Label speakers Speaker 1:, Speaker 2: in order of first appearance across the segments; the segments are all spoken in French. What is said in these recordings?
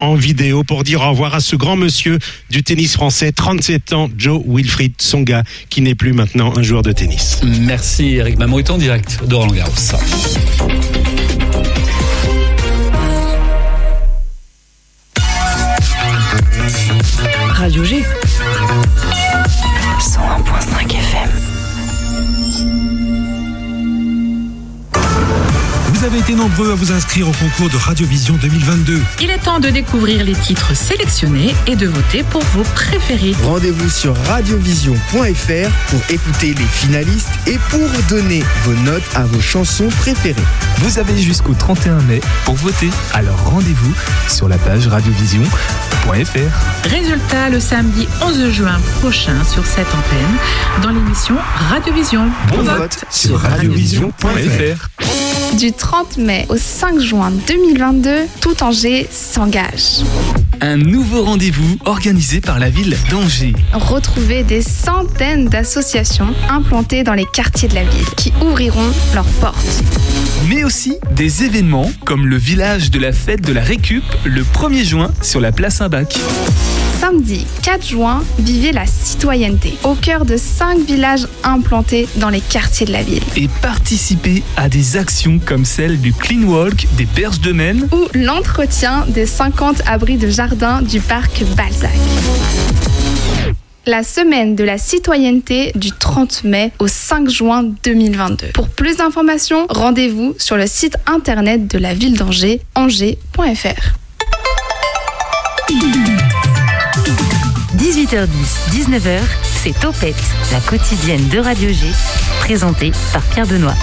Speaker 1: en vidéo pour dire au revoir à ce grand monsieur du tennis français, 37 ans, Joe Wilfried Songa, qui n'est plus maintenant un joueur de tennis.
Speaker 2: Merci Eric Mamouet en direct de Roland Garros.
Speaker 3: Radio G. 101.5 FM.
Speaker 4: Avez été nombreux à vous inscrire au concours de Radiovision 2022.
Speaker 3: Il est temps de découvrir les titres sélectionnés et de voter pour vos préférés.
Speaker 5: Rendez-vous sur radiovision.fr pour écouter les finalistes et pour donner vos notes à vos chansons préférées.
Speaker 6: Vous avez jusqu'au 31 mai pour voter. Alors rendez-vous sur la page radiovision.fr.
Speaker 3: Résultat le samedi 11 juin prochain sur cette antenne dans l'émission Radiovision.
Speaker 5: Bon vote sur radiovision.fr.
Speaker 7: Du 30 mai au 5 juin 2022, tout Angers s'engage.
Speaker 6: Un nouveau rendez-vous organisé par la ville d'Angers.
Speaker 7: Retrouvez des centaines d'associations implantées dans les quartiers de la ville qui ouvriront leurs portes.
Speaker 6: Mais aussi des événements comme le village de la fête de la récup le 1er juin sur la place Saint-Bac.
Speaker 7: Samedi 4 juin, vivez la citoyenneté au cœur de 5 villages implantés dans les quartiers de la ville.
Speaker 6: Et participez à des actions comme celle du Clean Walk des Berges de Maine
Speaker 7: ou l'entretien des 50 abris de jardin du parc Balzac. La semaine de la citoyenneté du 30 mai au 5 juin 2022. Pour plus d'informations, rendez-vous sur le site internet de la ville d'Angers, angers.fr.
Speaker 8: 18h10, 19h, c'est Topette, la quotidienne de Radio G, présentée par Pierre Benoît.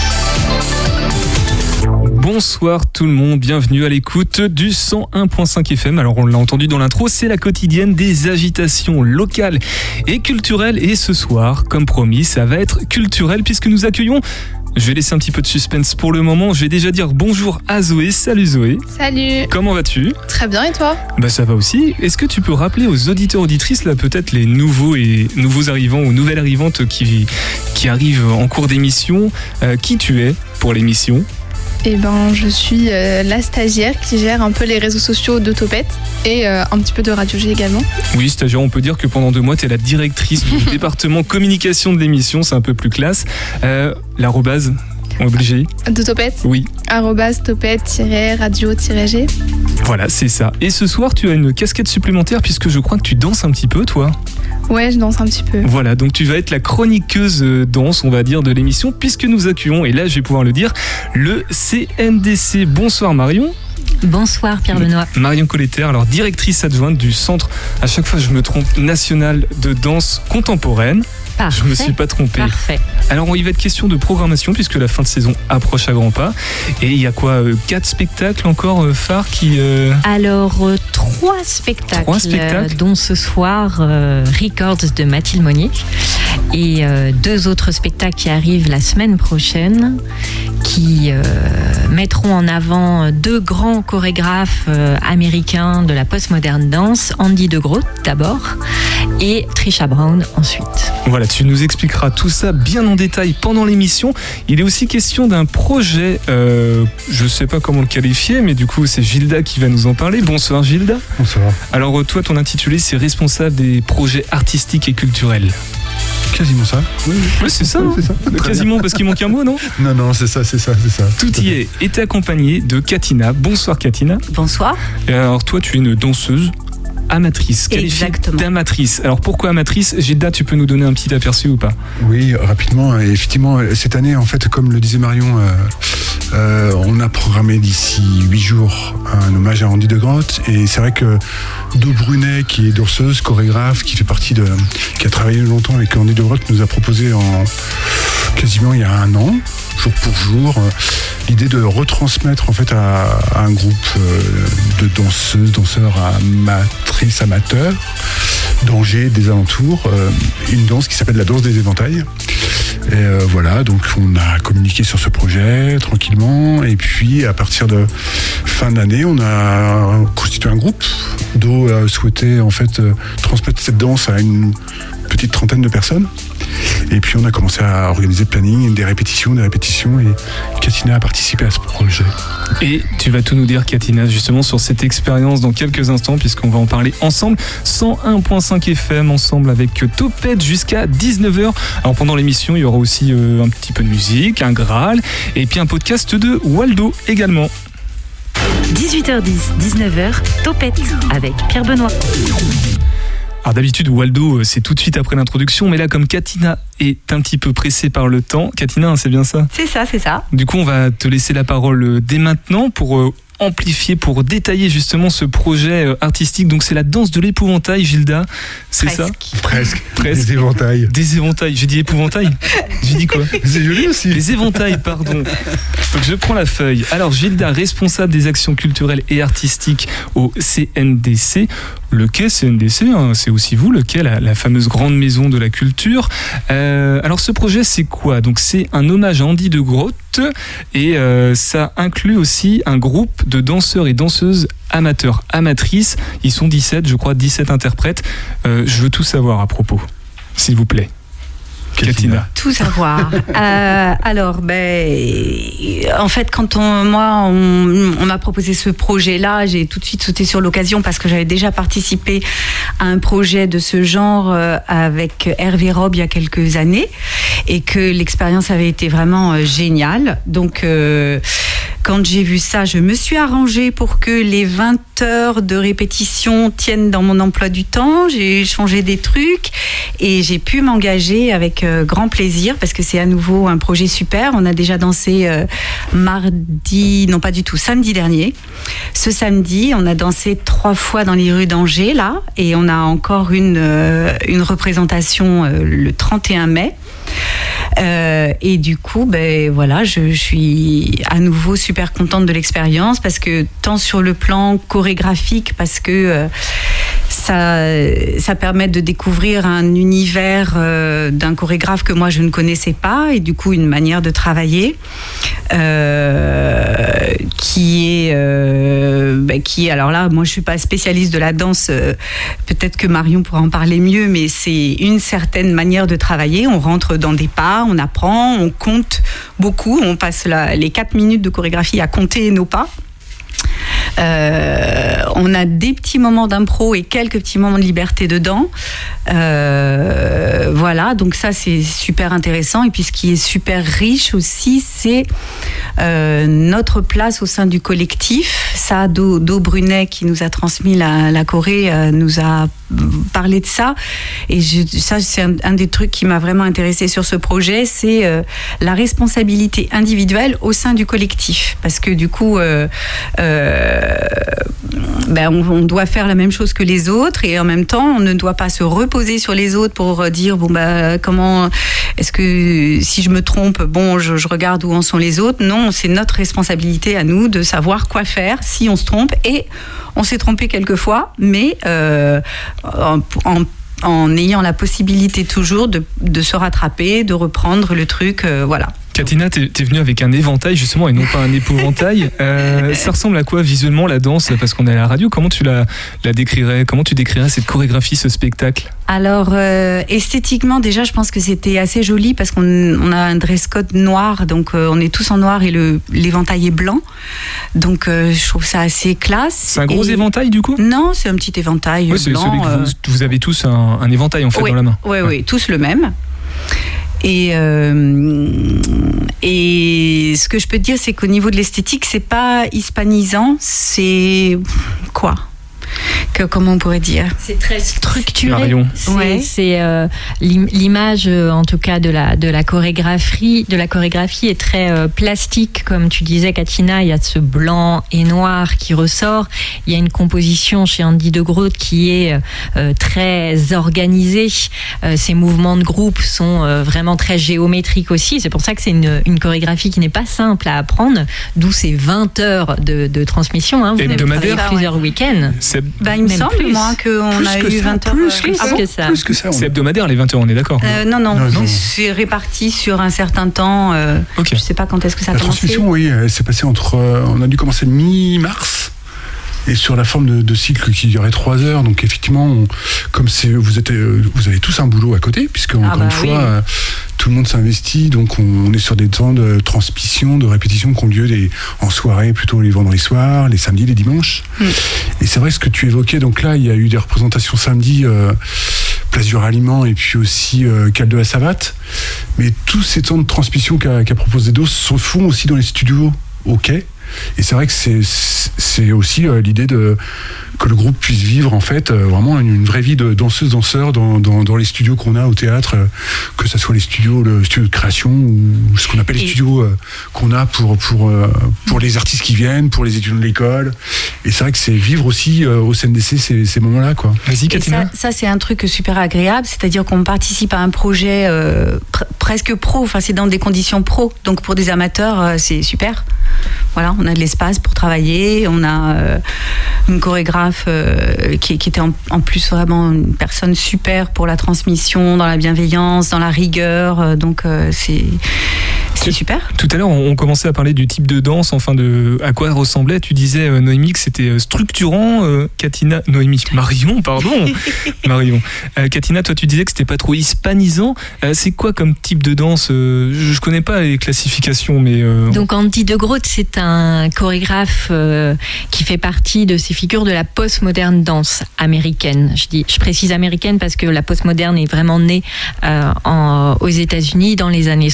Speaker 6: Bonsoir tout le monde, bienvenue à l'écoute du 101.5 FM. Alors on l'a entendu dans l'intro, c'est la quotidienne des agitations locales et culturelles. Et ce soir, comme promis, ça va être culturel puisque nous accueillons je vais laisser un petit peu de suspense pour le moment. Je vais déjà dire bonjour à Zoé. Salut Zoé.
Speaker 7: Salut.
Speaker 6: Comment vas-tu?
Speaker 7: Très bien et toi?
Speaker 6: Bah ça va aussi. Est-ce que tu peux rappeler aux auditeurs auditrices là peut-être les nouveaux et nouveaux arrivants ou nouvelles arrivantes qui qui arrivent en cours d'émission, euh, qui tu es pour l'émission?
Speaker 7: Eh ben, je suis euh, la stagiaire qui gère un peu les réseaux sociaux de Topette et euh, un petit peu de Radio G également.
Speaker 6: Oui, stagiaire, on peut dire que pendant deux mois, tu es la directrice du département communication de l'émission, c'est un peu plus classe. Euh, L'arrobase obligé.
Speaker 7: De Topette
Speaker 6: Oui.
Speaker 7: Arrobase topette-radio-g.
Speaker 6: Voilà, c'est ça. Et ce soir, tu as une casquette supplémentaire puisque je crois que tu danses un petit peu, toi.
Speaker 7: Ouais, je danse un petit peu.
Speaker 6: Voilà, donc tu vas être la chroniqueuse euh, danse, on va dire, de l'émission, puisque nous accueillons, et là je vais pouvoir le dire, le CNDC. Bonsoir Marion.
Speaker 8: Bonsoir Pierre Benoît.
Speaker 6: Marion Colletter, alors directrice adjointe du centre, à chaque fois je me trompe, national de danse contemporaine.
Speaker 8: Parfait.
Speaker 6: Je me suis pas trompé.
Speaker 8: Parfait.
Speaker 6: Alors il va être question de programmation puisque la fin de saison approche à grands pas. Et il y a quoi euh, Quatre spectacles encore euh, phares qui. euh,
Speaker 8: Alors, trois spectacles,
Speaker 6: Trois spectacles
Speaker 8: dont ce soir euh, Records de Mathilde Monnier et euh, deux autres spectacles qui arrivent la semaine prochaine qui euh, mettront en avant deux grands chorégraphes euh, américains de la postmoderne danse, Andy de Groot d'abord et Trisha Brown ensuite.
Speaker 6: Voilà, tu nous expliqueras tout ça bien en détail pendant l'émission. Il est aussi question d'un projet, euh, je sais pas comment le qualifier, mais du coup c'est Gilda qui va nous en parler. Bonsoir Gilda.
Speaker 9: Bonsoir.
Speaker 6: Alors toi, ton intitulé c'est responsable des projets artistiques et culturels.
Speaker 9: Quasiment ça. Oui, oui.
Speaker 6: C'est ça,
Speaker 9: Oui,
Speaker 6: hein
Speaker 9: c'est ça.
Speaker 6: Quasiment parce qu'il manque un mot, non?
Speaker 9: Non, non, c'est ça, c'est ça, c'est ça.
Speaker 6: Tout y est. Et t'es accompagné de Katina. Bonsoir Katina.
Speaker 8: Bonsoir.
Speaker 6: Et alors toi, tu es une danseuse amatrice, qualifiée
Speaker 8: Exactement.
Speaker 6: d'amatrice? Alors pourquoi amatrice? Gilda, tu peux nous donner un petit aperçu ou pas?
Speaker 9: Oui, rapidement. Et effectivement, cette année, en fait, comme le disait Marion, euh, euh, on a programmé d'ici huit jours un hommage à Andy de Grotte. Et c'est vrai que Do Brunet, qui est danseuse, chorégraphe, qui fait partie de, qui a travaillé longtemps avec Andy de Grotte, nous a proposé en quasiment il y a un an, pour jour, euh, l'idée de retransmettre en fait à, un groupe euh, de danseuses, danseurs, amatrices, amateurs d'Angers, des alentours, euh, une danse qui s'appelle la danse des éventails. Et voilà, donc on a communiqué sur ce projet tranquillement. Et puis à partir de fin d'année, on a constitué un groupe. Do a souhaité en fait transmettre cette danse à une petite trentaine de personnes. Et puis on a commencé à organiser le planning, des répétitions, des répétitions, et Katina a participé à ce projet.
Speaker 6: Et tu vas tout nous dire, Katina, justement sur cette expérience dans quelques instants, puisqu'on va en parler ensemble. 101.5 FM, ensemble avec Topette jusqu'à 19h. Alors pendant l'émission, il y aura aussi euh, un petit peu de musique, un Graal, et puis un podcast de Waldo également.
Speaker 10: 18h10, 19h, Topette avec Pierre Benoît.
Speaker 6: Alors d'habitude, Waldo, euh, c'est tout de suite après l'introduction, mais là, comme Katina est un petit peu pressée par le temps, Katina, c'est bien ça?
Speaker 11: C'est ça, c'est ça.
Speaker 6: Du coup, on va te laisser la parole euh, dès maintenant pour amplifier, pour détailler justement ce projet euh, artistique. Donc c'est la danse de l'épouvantail, Gilda, c'est ça
Speaker 9: Presque.
Speaker 6: Presque.
Speaker 9: Des éventails.
Speaker 6: Des éventails. J'ai dit épouvantail J'ai dit quoi
Speaker 9: C'est joli aussi.
Speaker 6: Les éventails, pardon. Donc je prends la feuille. Alors Gilda, responsable des actions culturelles et artistiques au CNDC. Le quai CNDC, hein, c'est aussi vous, le quai, la, la fameuse grande maison de la culture. Euh, alors ce projet, c'est quoi? Donc c'est un hommage à Andy de Grotte et euh, ça inclut aussi un groupe de danseurs et danseuses amateurs, amatrices. Ils sont 17, je crois, 17 interprètes. Euh, je veux tout savoir à propos, s'il vous plaît. Katina.
Speaker 11: Tout savoir. Euh, alors, ben, en fait, quand on, moi, on, on m'a proposé ce projet-là, j'ai tout de suite sauté sur l'occasion parce que j'avais déjà participé à un projet de ce genre euh, avec Hervé Rob il y a quelques années et que l'expérience avait été vraiment euh, géniale. Donc, euh, quand j'ai vu ça, je me suis arrangée pour que les 20 heures de répétition tiennent dans mon emploi du temps. J'ai changé des trucs et j'ai pu m'engager avec grand plaisir parce que c'est à nouveau un projet super. On a déjà dansé euh, mardi, non pas du tout, samedi dernier. Ce samedi, on a dansé trois fois dans les rues d'Angers là et on a encore une, euh, une représentation euh, le 31 mai. Euh, et du coup, ben voilà, je, suis à nouveau super contente de l'expérience parce que tant sur le plan chorégraphique, parce que euh, ça, permet de découvrir un univers euh, d'un chorégraphe que moi je ne connaissais pas et du coup une manière de travailler euh, qui est euh, ben, qui alors là moi je suis pas spécialiste de la danse peut-être que Marion pourra en parler mieux mais c'est une certaine manière de travailler. On rentre dans des pas on apprend on compte beaucoup on passe les quatre minutes de chorégraphie à compter nos pas euh, on a des petits moments d'impro et quelques petits moments de liberté dedans. Euh, voilà, donc ça c'est super intéressant. Et puis ce qui est super riche aussi, c'est euh, notre place au sein du collectif. Ça, Do, Brunet qui nous a transmis la, la Corée nous a parlé de ça. Et ça, c'est un, des trucs qui m'a vraiment intéressé sur ce projet, c'est la responsabilité individuelle au sein du collectif. Parce que du coup, ben, on, doit faire la même chose que les autres et en même temps, on ne doit pas se reposer sur les autres pour euh, dire bon bah comment est-ce que si je me trompe, bon je, regarde où en sont les autres. Non, c'est notre responsabilité à nous de savoir quoi faire si on se trompe et on s'est trompé quelquefois, mais euh, en, ayant la possibilité toujours de, se rattraper, de reprendre le truc, euh, voilà.
Speaker 6: Katina, t'es es venue avec un éventail justement et non pas un épouvantail. Euh, ça ressemble à quoi visuellement la danse? Parce qu'on est à la radio. Comment tu la, la décrirais? Comment tu décrirais cette chorégraphie, ce spectacle?
Speaker 11: Alors, euh, esthétiquement, déjà, je pense que c'était assez joli parce qu'on on a un dress code noir, donc euh, on est tous en noir et l'éventail est blanc. Donc, je trouve ça assez classe.
Speaker 6: C'est un gros
Speaker 11: Et-
Speaker 6: éventail du coup?
Speaker 11: Non, c'est un petit éventail
Speaker 6: Ouais,
Speaker 11: blanc.
Speaker 6: celui que vous, vous avez tous un, un éventail en fait dans la main.
Speaker 11: Oui, oui, tous le même. Et, euh, et ce que je peux dire, c'est qu'au niveau de l'esthétique, c'est pas hispanisant, c'est quoi? Que, Comment on pourrait dire
Speaker 8: C'est très structuré.
Speaker 6: Marion.
Speaker 8: C'est
Speaker 11: Ouais.
Speaker 8: c'est, euh, l'im- l'image, euh, en tout cas de la de la chorégraphie, de la chorégraphie est très euh, plastique, comme tu disais, Katina. Il y a ce blanc et noir qui ressort. Il y a une composition chez Andy de Groot qui est euh, très organisée. Euh, ces mouvements de groupe sont euh, vraiment très géométriques aussi. C'est pour ça que c'est une, une chorégraphie qui n'est pas simple à apprendre, d'où ces 20 heures de, de transmission. Hein. Vous avez plusieurs week-ends.
Speaker 6: C'est
Speaker 11: bah, Il me semble,
Speaker 8: plus.
Speaker 11: moi, qu'on a
Speaker 9: que
Speaker 11: eu
Speaker 9: ça,
Speaker 11: 20 heures.
Speaker 9: plus
Speaker 11: euh,
Speaker 8: Plus
Speaker 11: ah bon
Speaker 8: que ça.
Speaker 9: Plus que ça. on-
Speaker 6: c'est hebdomadaire les 20 heures, on est d'accord
Speaker 11: Euh, non, non,
Speaker 9: Non, non.
Speaker 11: c'est réparti sur un certain temps. euh. Je sais pas quand est-ce que ça a
Speaker 9: La
Speaker 11: commencé.
Speaker 9: transmission, oui, elle s'est passée entre. euh, on a dû commencer mi-mars. Et sur la forme de, de cycle qui durait trois heures. Donc effectivement, on- comme c'est vous êtes euh, vous avez tous un boulot à côté, puisque encore
Speaker 11: bah
Speaker 9: une fois.
Speaker 11: oui.
Speaker 9: euh, tout le monde s'investit, donc on, est sur des temps de transmission, de répétition qui ont lieu des, en soirée, plutôt les vendredis soirs, les samedis, les dimanches. Et c'est vrai ce que tu évoquais, donc là, il y a eu des représentations samedi, euh, Place du Ralliement et puis aussi euh, Cal de la Savate. Mais tous ces temps de transmission qu'a qu'a proposé DOS se font aussi dans les studios au quai. Et c'est vrai que c'est c'est aussi euh, l'idée de que le groupe puisse vivre en fait euh, vraiment une, une vraie vie de danseuse danseur dans, dans, dans les studios qu'on a au théâtre, euh, que ce soit les studios le studio de création ou ce qu'on appelle les studios euh, qu'on a pour pour euh, pour les artistes qui viennent, pour les étudiants de l'école. Et c'est vrai que c'est vivre aussi euh, au CNDC ces, ces moments-là quoi.
Speaker 6: Vas-y, Katina.
Speaker 11: ça, ça, c'est un truc super agréable, c'est-à-dire qu'on participe à un projet euh, pr- presque pro, enfin c'est dans des conditions pro, donc pour des amateurs euh, c'est super. Voilà, on a de l'espace pour travailler, on a euh, une chorégraphe euh, qui, était en, en plus vraiment une personne super pour la transmission, dans la bienveillance, dans la rigueur, euh, donc c'est c'est super.
Speaker 6: Tout à l'heure, on commençait à parler du type de danse, enfin de à quoi elle ressemblait. Tu disais, euh, Noémie, que c'était euh, structurant. euh, Katina, Noémie, Marion, pardon. Marion. Euh, Katina, toi, tu disais que c'était pas trop hispanisant. C'est quoi comme type de danse Je connais pas les classifications, mais.
Speaker 8: Donc Andy de Groot, c'est un chorégraphe qui fait partie de ces figures de la postmoderne danse américaine. Je dis, je précise américaine parce que la postmoderne est vraiment née en- aux États-Unis dans les années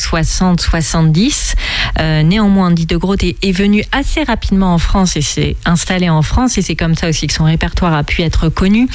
Speaker 8: 60-70. Euh, néanmoins, Andy de Groot est, est venu assez rapidement en France et s'est installé en France et c'est comme ça aussi que son répertoire a pu être connu.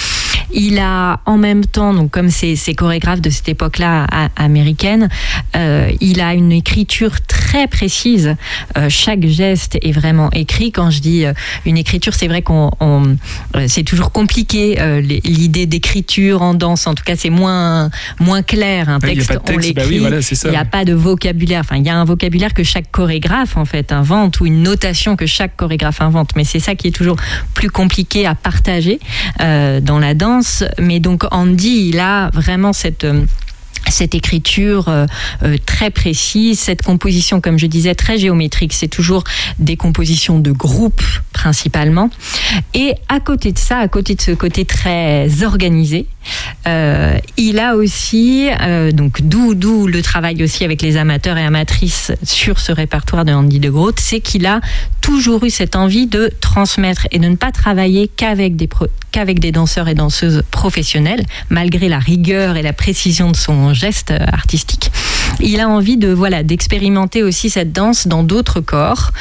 Speaker 8: Il a en même temps, donc comme ces, ces chorégraphes de cette époque-là américaine, euh, il a une écriture très précise. Euh, chaque geste est vraiment écrit. Quand je dis euh, une écriture, c'est vrai qu'on, on- euh, c'est toujours compliqué euh, l'idée d'écriture en danse. En tout cas, c'est moins moins clair. Un
Speaker 6: Ouais, il y a
Speaker 8: texte,
Speaker 6: texte, bah oui, voilà,
Speaker 8: n'y a pas de vocabulaire. Enfin, il y a un vocabulaire que chaque chorégraphe en fait invente ou une notation que chaque chorégraphe invente. Mais c'est ça qui est toujours plus compliqué à partager euh, dans la danse. Mais donc Andy, il a vraiment cette euh, cette écriture euh, euh, très précise, cette composition, comme je disais, très géométrique. C'est toujours des compositions de groupe principalement. Et à côté de ça, à côté de ce côté très organisé, il a aussi, donc d'où d'où le travail aussi avec les amateurs et amatrices sur ce répertoire de Andy de Groot, c'est qu'il a toujours eu cette envie de transmettre et de ne pas travailler qu'avec des danseurs et danseuses professionnels, malgré la rigueur et la précision de son geste euh, artistique. Il a envie de voilà d'expérimenter aussi cette danse dans d'autres corps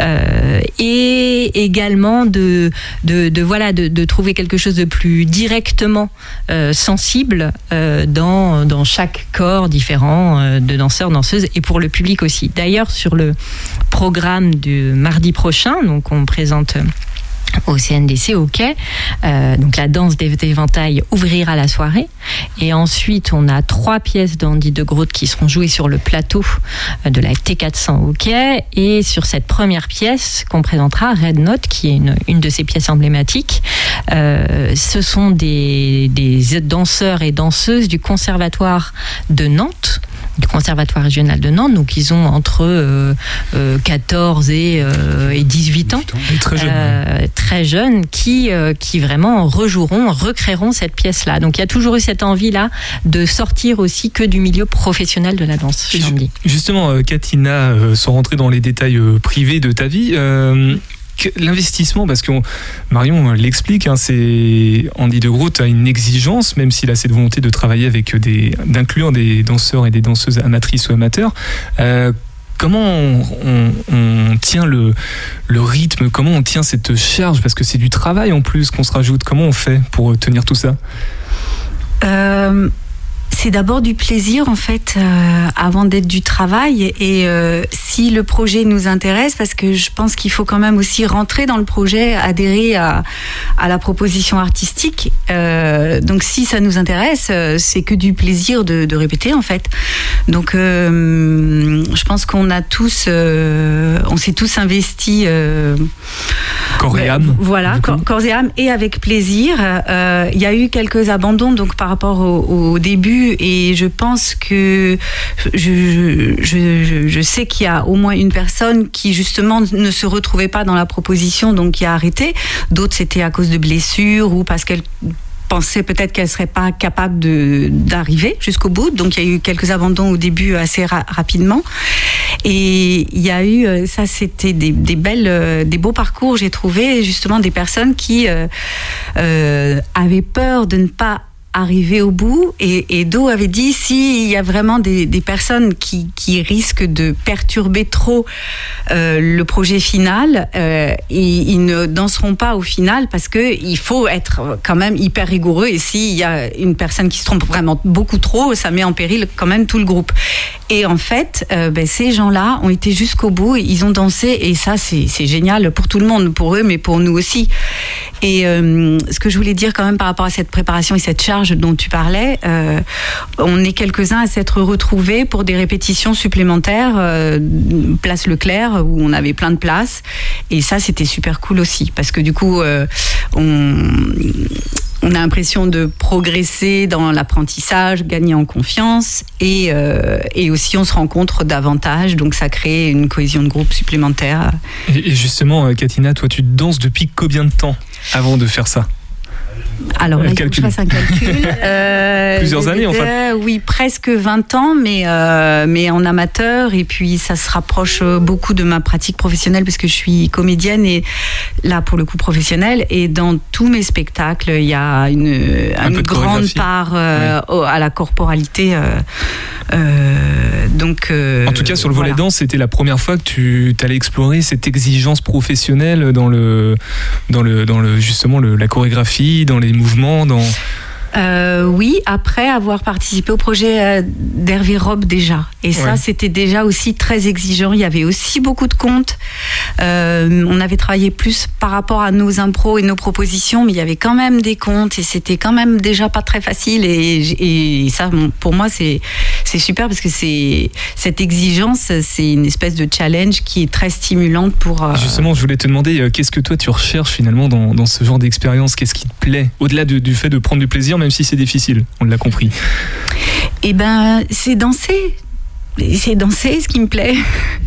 Speaker 8: euh, et également de, de, voilà de, trouver quelque chose de plus directement euh, sensible euh, dans, dans chaque corps différent de danseurs danseuses et pour le public aussi. D'ailleurs sur le programme du mardi prochain, donc on présente au CNDC au quai. Euh, donc la danse des éventails ouvrira la soirée. Et ensuite, on a trois pièces d'Andy de Groot qui seront jouées sur le plateau euh, de la T400 au quai. Et sur cette première pièce qu'on présentera, Red Note, qui est une, une de ses pièces emblématiques, euh, ce sont des, des danseurs et danseuses du Conservatoire de Nantes du Conservatoire régional de Nantes, donc ils ont entre euh, euh, 14 et, euh, et 18 ans,
Speaker 6: Et très jeune.
Speaker 8: euh, très jeunes, qui, euh, qui vraiment rejoueront, recréeront cette pièce-là. Donc il y a toujours eu cette envie-là de sortir aussi que du milieu professionnel de la danse.
Speaker 6: Justement, euh, Katina, euh, sans rentrer dans les détails euh, privés de ta vie, euh, l'investissement, parce que Marion euh, l'explique, hein, c'est Andy de Groot a une exigence, même s'il a cette volonté de travailler avec des, d'inclure des danseurs et des danseuses amatrices ou amateurs. Euh, Comment on, tient le, rythme Comment on tient cette charge Parce que c'est du travail en plus qu'on se rajoute. Comment on fait pour tenir tout ça?
Speaker 11: Euh, c'est d'abord du plaisir en fait euh, avant d'être du travail. Et euh, si le projet nous intéresse parce que je pense qu'il faut quand même aussi rentrer dans le projet adhérer à, à la proposition artistique Euh, donc si ça nous intéresse c'est que du plaisir de, de répéter en fait. Donc je pense qu'on a tous on s'est tous investis
Speaker 6: Corps et âme
Speaker 11: Voilà, corps, et âme et avec plaisir. Il y a eu quelques abandons donc par rapport au, au début et je pense que je, sais qu'il y a au moins une personne qui justement ne se retrouvait pas dans la proposition, donc qui a arrêté. D'autres, c'était à cause de blessures ou parce qu'elle pensait peut-être qu'elle serait pas capable d'arriver jusqu'au bout. Donc il y a eu quelques abandons au début assez ra- rapidement. Et il y a eu, euh, ça c'était des, belles, euh, des beaux parcours, j'ai trouvé justement des personnes qui euh, avaient peur de ne pas arriver au bout et, et Do avait dit s'il y a vraiment des, personnes qui, risquent de perturber trop euh, le projet final, euh, ils, ne danseront pas au final parce que il faut être quand même hyper rigoureux et s'il y a une personne qui se trompe vraiment beaucoup trop, ça met en péril quand même tout le groupe. Et en fait, euh, ben, ces gens-là ont été jusqu'au bout, ils ont dansé et ça c'est génial pour tout le monde, pour eux mais pour nous aussi. Et ce que je voulais dire quand même par rapport à cette préparation et cette charge dont tu parlais, euh, on est quelques-uns à s'être retrouvés pour des répétitions supplémentaires, euh, place Leclerc, où on avait plein de places. Et ça, c'était super cool aussi, parce que du coup, euh, on, a l'impression de progresser dans l'apprentissage, gagner en confiance, et, et aussi on se rencontre davantage, donc ça crée une cohésion de groupe supplémentaire.
Speaker 6: Et, justement, Katina, toi, tu danses depuis combien de temps avant de faire ça?
Speaker 11: Alors là, il faut que je fasse un calcul. Euh,
Speaker 6: Plusieurs années, en fait.
Speaker 11: euh, Oui, presque 20 ans, mais, euh, mais en amateur. Et puis, ça se rapproche beaucoup de ma pratique professionnelle parce que je suis comédienne et là, pour le coup, professionnelle. Et dans tous mes spectacles, il y a une,
Speaker 6: Un
Speaker 11: grande part euh, à la corporalité. donc,
Speaker 6: En tout cas, sur le volet
Speaker 11: voilà.
Speaker 6: danse, c'était la première fois que tu allais explorer cette exigence professionnelle dans le, dans le, dans le justement le- la chorégraphie, dans les mouvements, dans.
Speaker 11: Euh, oui, après avoir participé au projet euh, d'Hervé Rob déjà. Et ça, c'était déjà aussi très exigeant. Il y avait aussi beaucoup de comptes. Euh, on avait travaillé plus par rapport à nos impros et nos propositions, mais il y avait quand même des comptes et c'était quand même déjà pas très facile. Et, et ça, pour moi, c'est c'est super parce que c'est cette exigence, c'est une espèce de challenge qui est très stimulante pour. euh,
Speaker 6: Justement, je voulais te demander, qu'est-ce que toi tu recherches finalement dans, dans ce genre d'expérience? Qu'est-ce qui te plaît? Au-delà de- du fait de prendre du plaisir, même si c'est difficile, on l'a compris.
Speaker 11: Eh ben, c'est danser. C'est danser ce qui me plaît.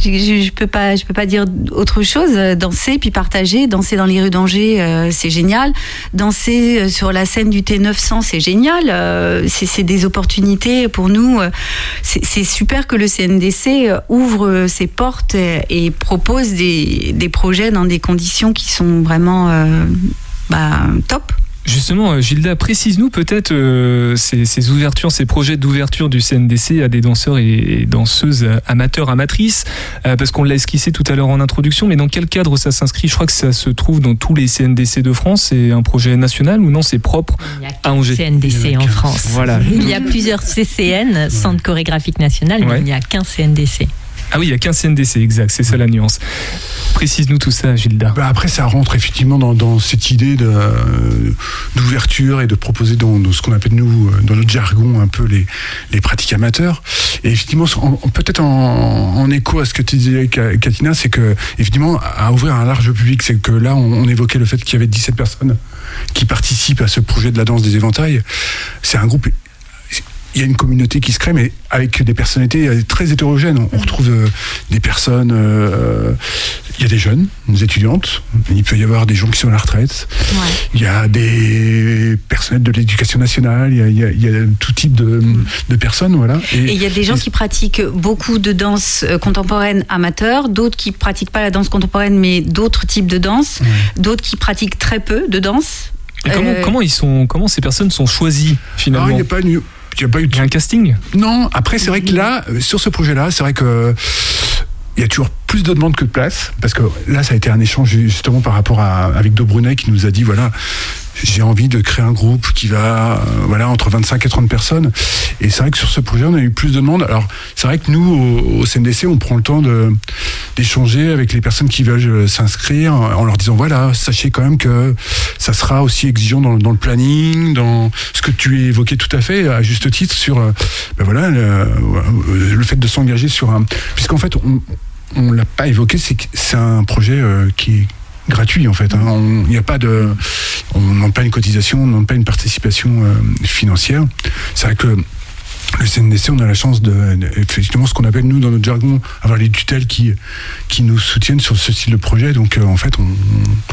Speaker 11: je, je, peux pas, peux pas dire autre chose. Danser puis partager, danser dans les rues d'Angers, euh, c'est génial. Danser euh, sur la scène du T900, c'est génial. Euh, c'est des opportunités pour nous. C'est super que le CNDC ouvre ses portes et, propose des, projets dans des conditions qui sont vraiment bah, top.
Speaker 6: Justement, euh, Gilda, précise-nous peut-être euh, ces, ces ouvertures, ces projets d'ouverture du CNDC à des danseurs et, et danseuses amateurs, amatrices, euh, parce qu'on l'a esquissé tout à l'heure en introduction, mais dans quel cadre ça s'inscrit? Je crois que ça se trouve dans tous les CNDC de France. C'est un projet national ou non? C'est propre à Angers
Speaker 8: CNDC en France.
Speaker 6: Voilà.
Speaker 8: Il y a plusieurs CCN, Centre chorégraphique national, mais
Speaker 6: Ouais.
Speaker 8: il n'y a qu'un CNDC.
Speaker 6: Ah oui, il y a qu'un CNDC, exact, c'est ça la nuance. Précise-nous tout ça, Gilda.
Speaker 9: Bah après, ça rentre effectivement dans, cette idée euh, d'ouverture et de proposer dans, ce qu'on appelle nous, euh, dans notre jargon, un peu les, pratiques amateurs. Et effectivement, en- en- peut-être en, écho à ce que tu disais, Ka- Katina, c'est que, effectivement, à ouvrir un large public, c'est que là, on, on évoquait le fait qu'il y avait 17 personnes qui participent à ce projet de la danse des éventails. C'est un groupe il y a une communauté qui se crée, mais avec des personnalités euh, très hétérogènes. On retrouve euh, des personnes, euh, il y a des jeunes, des étudiantes, il peut y avoir des gens qui sont à la retraite, il y a des personnels de l'éducation nationale, il y a, il y a- il y a tout type de, de personnes, voilà.
Speaker 11: Et il y a des gens qui pratiquent beaucoup de danse contemporaine amateur, d'autres qui pratiquent pas la danse contemporaine mais d'autres types de danse, d'autres qui pratiquent très peu de danse.
Speaker 6: Et comment,
Speaker 11: Euh,
Speaker 6: comment, ils sont, comment ces personnes sont choisies finalement
Speaker 9: Ah, il n'y a pas une- il y a pas eu de-
Speaker 6: un casting
Speaker 9: Non, après c'est vrai que là, euh, sur ce projet-là, c'est vrai que il y a toujours plus de demandes que de places, parce que là, ça a été un échange justement par rapport à avec Do Brunet qui nous a dit voilà, j'ai envie de créer un groupe qui va euh, voilà entre 25 et 30 personnes. Et c'est vrai que sur ce projet, on a eu plus de demandes. Alors c'est vrai que nous au, CNDC, on prend le temps d'échanger avec les personnes qui veulent euh, s'inscrire en leur disant voilà, sachez quand même que ça sera aussi exigeant dans, le planning, dans ce que tu évoquais tout à fait à juste titre sur euh, ben voilà le, fait de s'engager sur un puisqu'en fait on on l'a pas évoqué, c'est un projet euh, qui gratuit en fait. hein. On- Il n'y a pas de, on ne demande pas une cotisation, on ne demande pas une participation euh, financière. C'est vrai que le CNDC, on a la chance de, de- effectivement, ce qu'on appelle nous dans notre jargon, avoir les tutelles qui, qui nous soutiennent sur ce style de projet. Donc euh, en fait, on,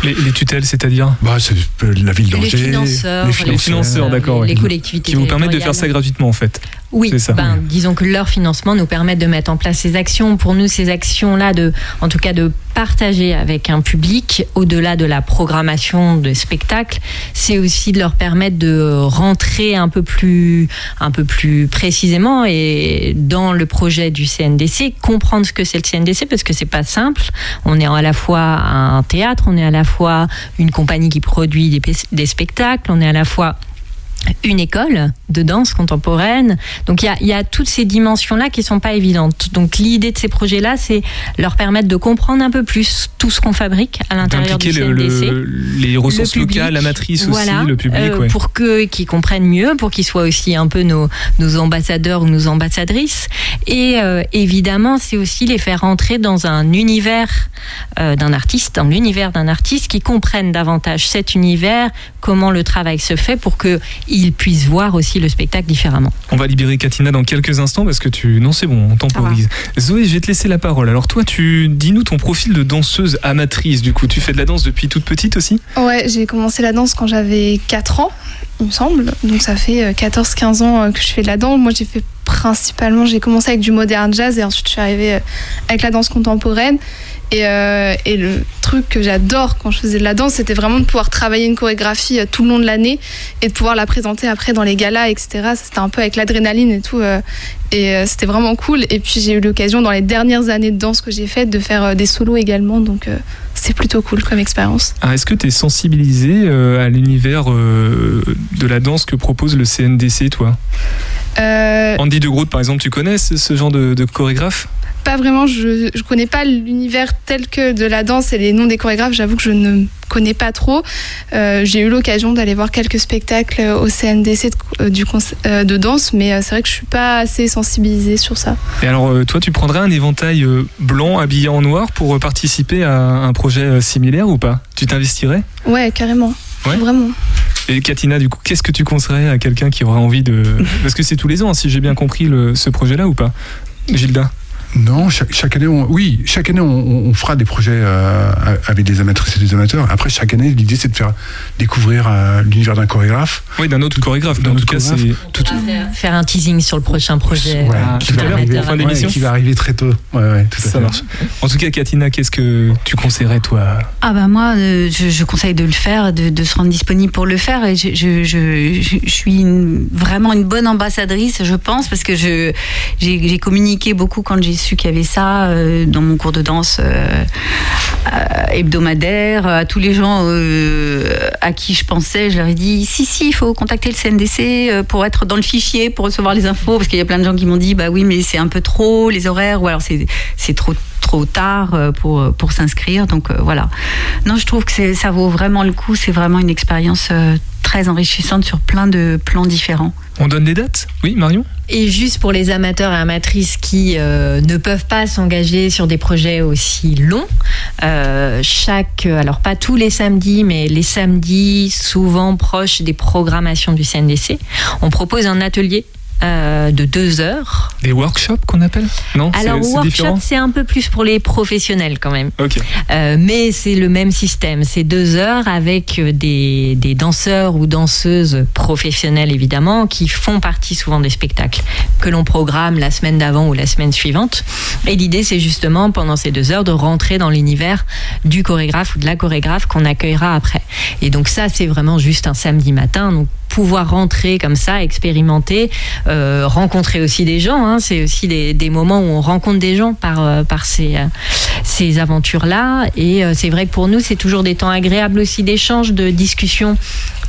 Speaker 6: Les, les tutelles, c'est-à-dire?
Speaker 9: Bah, c'est euh, la ville
Speaker 8: Les
Speaker 9: d'Angers,
Speaker 8: financeurs,
Speaker 6: Les financeurs, d'accord.
Speaker 8: les collectivités
Speaker 6: Qui vous permettent de faire ça gratuitement, en fait.
Speaker 8: Oui,
Speaker 6: ça.
Speaker 8: ben, disons que leur financement nous permet de mettre en place ces actions. Pour nous, ces actions-là, de, en tout cas de partager avec un public, au-delà de la programmation de spectacles, c'est aussi de leur permettre de rentrer un peu plus, un peu plus précisément et dans le projet du CNDC, comprendre ce que c'est le CNDC parce que c'est pas simple. On est à la fois un théâtre, on est à la fois une compagnie qui produit des spectacles, on est à la fois une école de danse contemporaine. Donc il y a, il y a toutes ces dimensions-là qui sont pas évidentes. Donc l'idée de ces projets-là, c'est leur permettre de comprendre un peu plus tout ce qu'on fabrique à l'intérieur du CNDC.
Speaker 6: le- les ressources
Speaker 8: Le public,
Speaker 6: locales, la matrice
Speaker 8: voilà,
Speaker 6: aussi, le public.
Speaker 8: euh,
Speaker 6: ouais.
Speaker 8: pour que qu'ils comprennent mieux, pour qu'ils soient aussi un peu nos, nos ambassadeurs ou nos ambassadrices. Et euh, évidemment, c'est aussi les faire entrer dans un univers euh, d'un artiste, dans l'univers d'un artiste, qui comprennent davantage cet univers, comment le travail se fait, pour que ils puissent voir aussi le spectacle différemment.
Speaker 6: On va libérer Katina dans quelques instants parce que tu. Non, c'est bon, on temporise. Zoé, je vais te laisser la parole. Alors, toi, tu dis-nous ton profil de danseuse amatrice. Du coup, tu fais de la danse depuis toute petite aussi?
Speaker 7: Ouais, j'ai commencé la danse quand j'avais 4 ans, il me semble. Donc ça fait euh, 14-15 ans euh, que je fais de la danse. Moi, j'ai fait principalement, j'ai commencé avec du modern jazz et ensuite je suis arrivée euh, avec la danse contemporaine. Et, euh, et le truc que j'adore quand je faisais de la danse, c'était vraiment de pouvoir travailler une chorégraphie euh, tout le long de l'année et de pouvoir la présenter après dans les galas, etc. C'était un peu avec l'adrénaline et tout. euh, et c'était vraiment cool. Et puis j'ai eu l'occasion dans les dernières années de danse que j'ai faites de faire des solos également. Donc c'est plutôt cool comme expérience.
Speaker 6: Ah, Est-ce que tu es sensibilisé à l'univers de la danse que propose le CNDC, toi?
Speaker 7: Euh,
Speaker 6: Andy de Groot, par exemple, tu connais ce, ce genre de, de chorégraphe?
Speaker 7: Pas vraiment, je, je connais pas l'univers tel que de la danse et les noms des chorégraphes, j'avoue que je ne connais pas trop. Euh, J'ai eu l'occasion d'aller voir quelques spectacles au CNDC de, euh, du euh, de danse, mais c'est vrai que je suis pas assez sensibilisée sur ça.
Speaker 6: Et alors, toi, tu prendrais un éventail blanc habillé en noir pour participer à un projet similaire ou pas? Tu t'investirais?
Speaker 7: Ouais, carrément.
Speaker 6: Ouais.
Speaker 7: Vraiment.
Speaker 6: Et Katina, du coup, qu'est-ce que tu conseillerais à quelqu'un qui aurait envie de... Parce que c'est tous les ans, hein, si j'ai bien compris le- ce projet-là ou pas? Gilda?
Speaker 9: Non, chaque, chaque année, on, oui, chaque année, on, on fera des projets euh, avec des amatrices et des amateurs. Après, chaque année, l'idée, c'est de faire découvrir euh, l'univers d'un chorégraphe.
Speaker 6: Oui, d'un autre chorégraphe.
Speaker 9: D'un
Speaker 6: en tout
Speaker 9: autre
Speaker 6: cas,
Speaker 9: chorégraphe. Tout,
Speaker 8: Faire un teasing sur le prochain projet.
Speaker 9: ouais,
Speaker 8: euh,
Speaker 9: qui, va arriver,
Speaker 6: fin
Speaker 9: ouais, qui va arriver très tôt. Ouais, ouais, tout à
Speaker 6: Ça
Speaker 9: fait.
Speaker 6: marche. En tout cas, Katina, qu'est-ce que tu conseillerais, toi
Speaker 11: Ah bah moi, euh, je, je conseille de le faire, de, de se rendre disponible pour le faire. Et je, je, je, je- je suis une- vraiment une bonne ambassadrice, je pense, parce que j'ai communiqué beaucoup quand j'ai su qu'il y avait ça euh, dans mon cours de danse euh, euh, hebdomadaire. À tous les gens à qui je pensais, je leur ai dit si si, il faut contacter le CNDC pour être dans le fichier, pour recevoir les infos, parce qu'il y a plein de gens qui m'ont dit bah oui, mais c'est un peu trop les horaires, ou alors c'est trop trop tard pour, pour s'inscrire. Donc voilà. Non, je trouve que ça vaut vraiment le coup. C'est vraiment une expérience euh, très enrichissante sur plein de plans différents.
Speaker 6: On donne des dates? Oui, Marion?
Speaker 8: Et juste pour les amateurs et amatrices qui euh, ne peuvent pas s'engager sur des projets aussi longs, euh, chaque, alors pas tous les samedis, mais les samedis souvent proches des programmations du CNDC, on propose un atelier euh, de deux heures.
Speaker 6: Des workshops qu'on appelle Non c'est-
Speaker 8: Alors workshop, c'est un peu plus pour les professionnels quand même. Euh, mais c'est le même système. C'est deux heures avec euh, des, des danseurs ou danseuses professionnelles, évidemment, qui font partie souvent des spectacles que l'on programme la semaine d'avant ou la semaine suivante. Et l'idée, c'est justement, pendant ces deux heures, de rentrer dans l'univers du chorégraphe ou de la chorégraphe qu'on accueillera après. Et donc ça, c'est vraiment juste un samedi matin. Donc pouvoir rentrer comme ça, expérimenter, euh, rencontrer aussi des gens. hein. C'est aussi des, des moments où on rencontre des gens par, euh, par ces, euh, ces aventures-là. Et euh, c'est vrai que pour nous, c'est toujours des temps agréables aussi d'échange, de discussion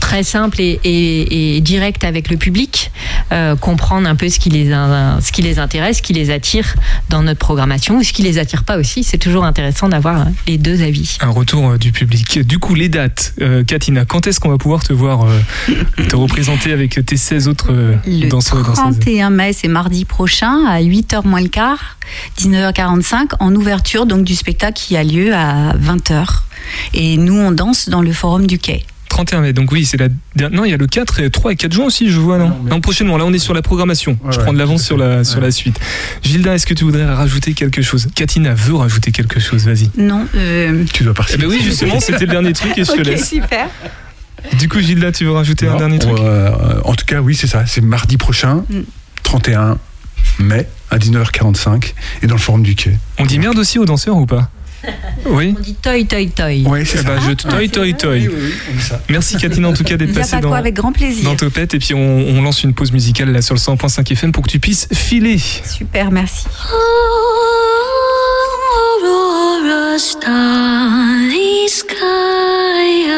Speaker 8: très simple et, et, et direct avec le public, euh, comprendre un peu ce qui, les, in- ce qui les intéresse, ce qui les attire dans notre programmation, ou ce qui les attire pas aussi. C'est toujours intéressant d'avoir euh, les deux avis.
Speaker 6: Un retour euh, du public. Du coup, les dates, euh, Katina, quand est-ce qu'on va pouvoir te voir euh, te représenter avec tes 16 autres
Speaker 11: Le
Speaker 6: danseurs danseuses
Speaker 11: 31 mai, c'est mardi prochain, à 8h moins le quart, 19h45, en ouverture donc du spectacle qui a lieu à 20h. Et nous, on danse dans le forum du quai.
Speaker 6: 31 mai, donc oui, c'est la dernière. Non, il y a le 4 et 3 et 4 juin aussi, je vois, non Non, prochainement, là on est sur la programmation. je prends de l'avance sur la, sur
Speaker 9: Ouais.
Speaker 6: la suite. Gilda, est-ce que tu voudrais rajouter quelque chose? Katina veut rajouter quelque chose, vas-y.
Speaker 11: Non. euh,
Speaker 9: Tu dois
Speaker 6: Eh
Speaker 9: partir.
Speaker 6: ben oui, justement, c'était le dernier truc et je te
Speaker 11: Ok,
Speaker 6: laisse.
Speaker 11: super.
Speaker 6: Du coup, Gilda, tu veux rajouter un dernier truc?
Speaker 9: euh, En tout cas, oui, c'est ça. C'est mardi prochain,
Speaker 11: Mm.
Speaker 9: 31 mai, à 19h45, et dans le Forum du Quai.
Speaker 6: On dit merde aussi aux danseurs ou pas? Oui
Speaker 11: On dit toy, toy, toy.
Speaker 9: Oui, c'est ça.
Speaker 6: ben, je toy, toy, toy.
Speaker 9: on dit ça.
Speaker 6: Merci Katina en tout cas d'être passée
Speaker 11: pas
Speaker 6: dans,
Speaker 11: avec grand plaisir.
Speaker 6: dans Topette et puis on, on lance une pause musicale là sur le 100.5 FM pour que tu puisses filer.
Speaker 11: Super, merci.
Speaker 12: Aurora, starry sky,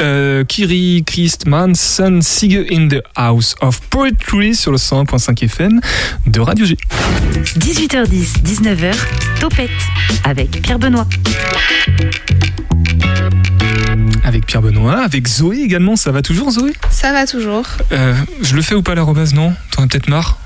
Speaker 6: Euh, Kiri Christmanson, Sige in the House of Poetry sur le 101.5 FM de Radio G.
Speaker 10: 18h10, 19h, Topette avec Pierre Benoît.
Speaker 6: Avec Pierre Benoît, avec Zoé également, ça va toujours Zoé?
Speaker 7: Ça va toujours.
Speaker 6: Euh, Je le fais ou pas l'arrobase, non? T'en as peut-être marre?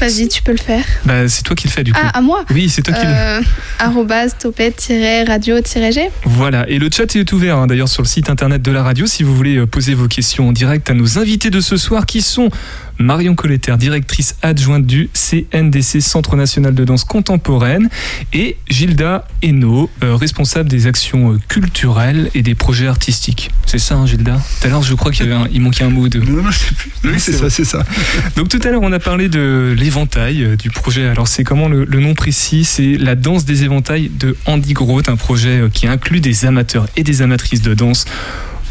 Speaker 7: Vas-y, tu peux le faire.
Speaker 6: Bah c'est toi qui le fais du coup.
Speaker 7: Ah, à moi
Speaker 6: Oui, c'est toi qui le
Speaker 7: euh, arrobase topette-radio-g.
Speaker 6: Voilà, et le chat est ouvert hein, d'ailleurs sur le site internet de la radio si vous voulez euh, poser vos questions en direct à nos invités de ce soir qui sont Marion Colletter, directrice adjointe du CNDC, Centre National de Danse Contemporaine, et Gilda Hainaut, euh, responsable des actions euh, culturelles et des projets artistiques. C'est ça, hein, Gilda? Tout à l'heure, je crois qu'il y avait un- il manquait un mot de.
Speaker 9: Non, non, je sais plus. Oui, c'est ça, c'est ça.
Speaker 6: Donc tout à l'heure, on a parlé de l'éventail euh, du projet. Alors c'est comment le, le nom précis? C'est la danse des éventails de Andy Groth, un projet qui inclut des amateurs et des amatrices de danse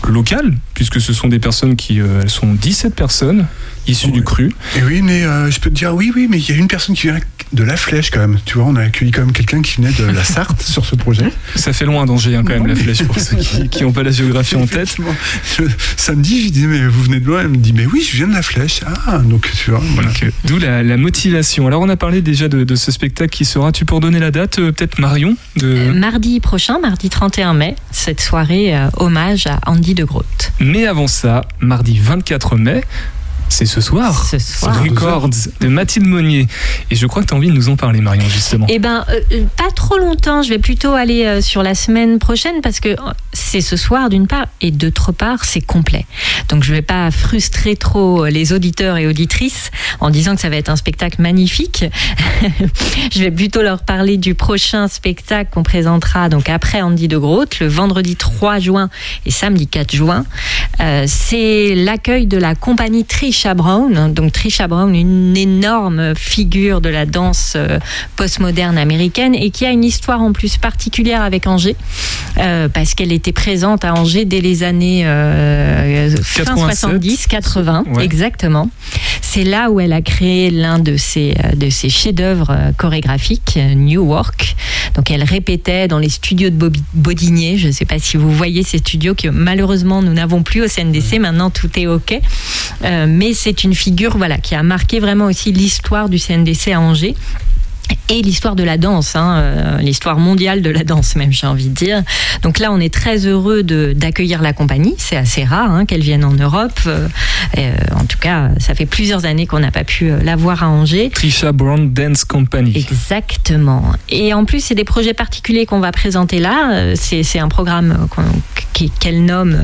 Speaker 6: locales, puisque ce sont des personnes qui euh, elles sont 17 personnes issues du cru.
Speaker 9: Et oui, mais euh, je peux te dire, oui, oui, mais il y a une personne qui vient de la Flèche quand même. Tu vois, on a accueilli quand même quelqu'un qui venait de la Sarthe sur ce projet.
Speaker 6: Ça fait loin d'Angers hein, quand même la flèche pour ceux qui n'ont pas la géographie en tête.
Speaker 9: Je- samedi, je lui disais, mais vous venez de loin Elle me dit, mais oui, je viens de la Flèche. Ah, donc tu vois, voilà.
Speaker 6: Donc, euh, D'où la, la motivation. Alors on a parlé déjà de, de ce spectacle qui sera. Tu peux redonner la date, euh, peut-être Marion de...
Speaker 8: Mardi prochain, mardi 31 mai, cette soirée euh, hommage à Andy de Groot.
Speaker 6: Mais avant ça, mardi 24 mai, c'est ce soir.
Speaker 8: Ce soir.
Speaker 6: Records de Mathilde Monnier. Et je crois que tu as envie de nous en parler, Marion, justement.
Speaker 8: Eh ben, euh, euh, pas trop longtemps. Je vais plutôt aller euh, sur la semaine prochaine parce que c'est ce soir d'une part et d'autre part c'est complet. Donc je vais pas frustrer trop les auditeurs et auditrices en disant que ça va être un spectacle magnifique. je vais plutôt leur parler du prochain spectacle qu'on présentera donc après Andy de Groot le vendredi 3 juin et samedi 4 juin. Euh, c'est l'accueil de la compagnie Trisha Brown. Donc Trisha Brown, une énorme figure de la danse euh, postmoderne américaine et qui a une histoire en plus particulière avec Angers euh, parce qu'elle était présente à Angers dès les années euh, fin
Speaker 6: 87.
Speaker 8: 70, 80,
Speaker 6: Ouais.
Speaker 8: exactement. C'est là où elle a créé l'un de ses, euh, de ses chefs-d'œuvre euh, chorégraphiques, euh, New Work. Donc elle répétait dans les studios de Bodinier. Je ne sais pas si vous voyez ces studios que malheureusement nous n'avons plus au CNDC. Maintenant tout est ok. Euh, mais c'est une figure voilà qui a marqué vraiment aussi l'histoire du CNDC à Angers et l'histoire de la danse, hein, euh, l'histoire mondiale de la danse même, j'ai envie de dire. Donc là, on est très heureux d'accueillir la compagnie. C'est assez rare hein, qu'elle vienne en Europe. Euh, euh, en tout cas, ça fait plusieurs années qu'on n'a pas pu la voir à Angers.
Speaker 6: Trisha Brown Dance Company.
Speaker 8: Exactement. Et en plus, c'est des projets particuliers qu'on va présenter là. C'est un programme qu'elle nomme,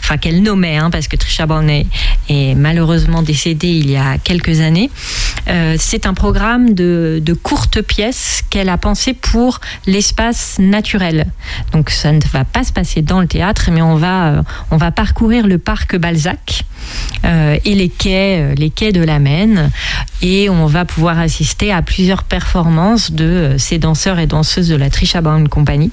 Speaker 8: enfin qu'elle nommait, hein, parce que Trisha Brown est, est malheureusement décédée il y a quelques années. Euh, c'est un programme de, de courtes pièces qu'elle a pensé pour l'espace naturel. Donc ça ne va pas se passer dans le théâtre, mais on va, euh, on va parcourir le parc Balzac euh, et les quais, euh, les quais de la Maine, et on va pouvoir assister à plusieurs performances de ces danseurs et danseuses de la Trisha Brown Company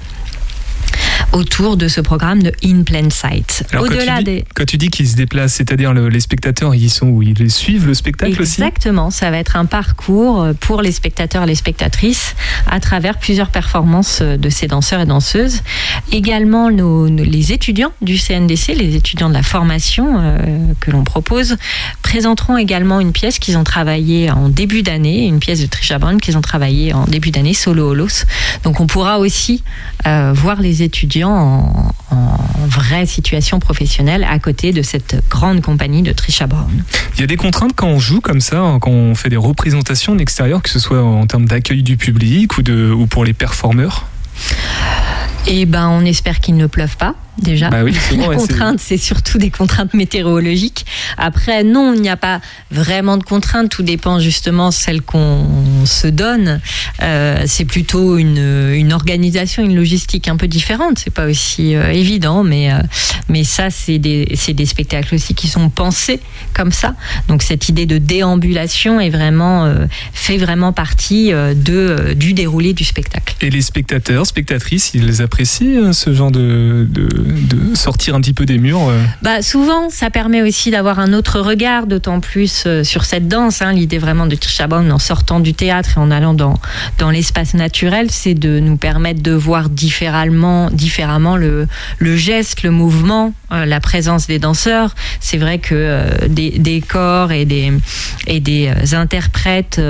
Speaker 8: autour de ce programme de In Plain Sight. Au-delà
Speaker 6: tu dis,
Speaker 8: des
Speaker 6: quand tu dis qu'ils se déplacent, c'est-à-dire le- les spectateurs, ils sont où Ils suivent le spectacle aussi
Speaker 8: Exactement, ça va être un parcours euh, pour les spectateurs, les spectatrices, à travers plusieurs performances euh, de ces danseurs et danseuses. Également, nos, nos- les étudiants du CNDC, les étudiants de la formation euh, que l'on propose, présenteront également une pièce qu'ils ont travaillée en début d'année, une pièce de Trisha Brown qu'ils ont travaillée en début d'année, Solo Holos. Donc on pourra aussi euh, voir les étudiants en, en vraie situation professionnelle à côté de cette grande compagnie de Trisha Brown.
Speaker 6: Il y a des contraintes quand on joue comme ça, hein, quand on fait des représentations en extérieur, que ce soit en termes d'accueil du public ou, de, ou pour les performeurs?
Speaker 8: Eh ben, on espère qu'il ne pleuve pas. Déjà,
Speaker 6: Bah oui, souvent, c'est-
Speaker 8: contraintes, c'est surtout des contraintes météorologiques. Après, non, il n'y a pas vraiment de contraintes. Tout dépend justement celle qu'on se donne. Euh, c'est plutôt une, une organisation, une logistique un peu différente. C'est pas aussi euh, évident, mais euh, mais ça, c'est des spectacles aussi qui sont pensés comme ça. Donc cette idée de déambulation est vraiment fait vraiment partie de du déroulé du spectacle.
Speaker 6: Et les spectateurs, spectatrices, ils apprécient ce genre de, de, de sortir un petit peu des murs euh.
Speaker 8: Bah, souvent, ça permet aussi d'avoir un autre regard, d'autant plus euh, sur cette danse. hein. L'idée vraiment de Trisha Brown en sortant du théâtre et en allant dans, dans l'espace naturel, c'est de nous permettre de voir différemment, différemment le, le geste, le mouvement, euh, la présence des danseurs. C'est vrai que des, corps et des, et des interprètes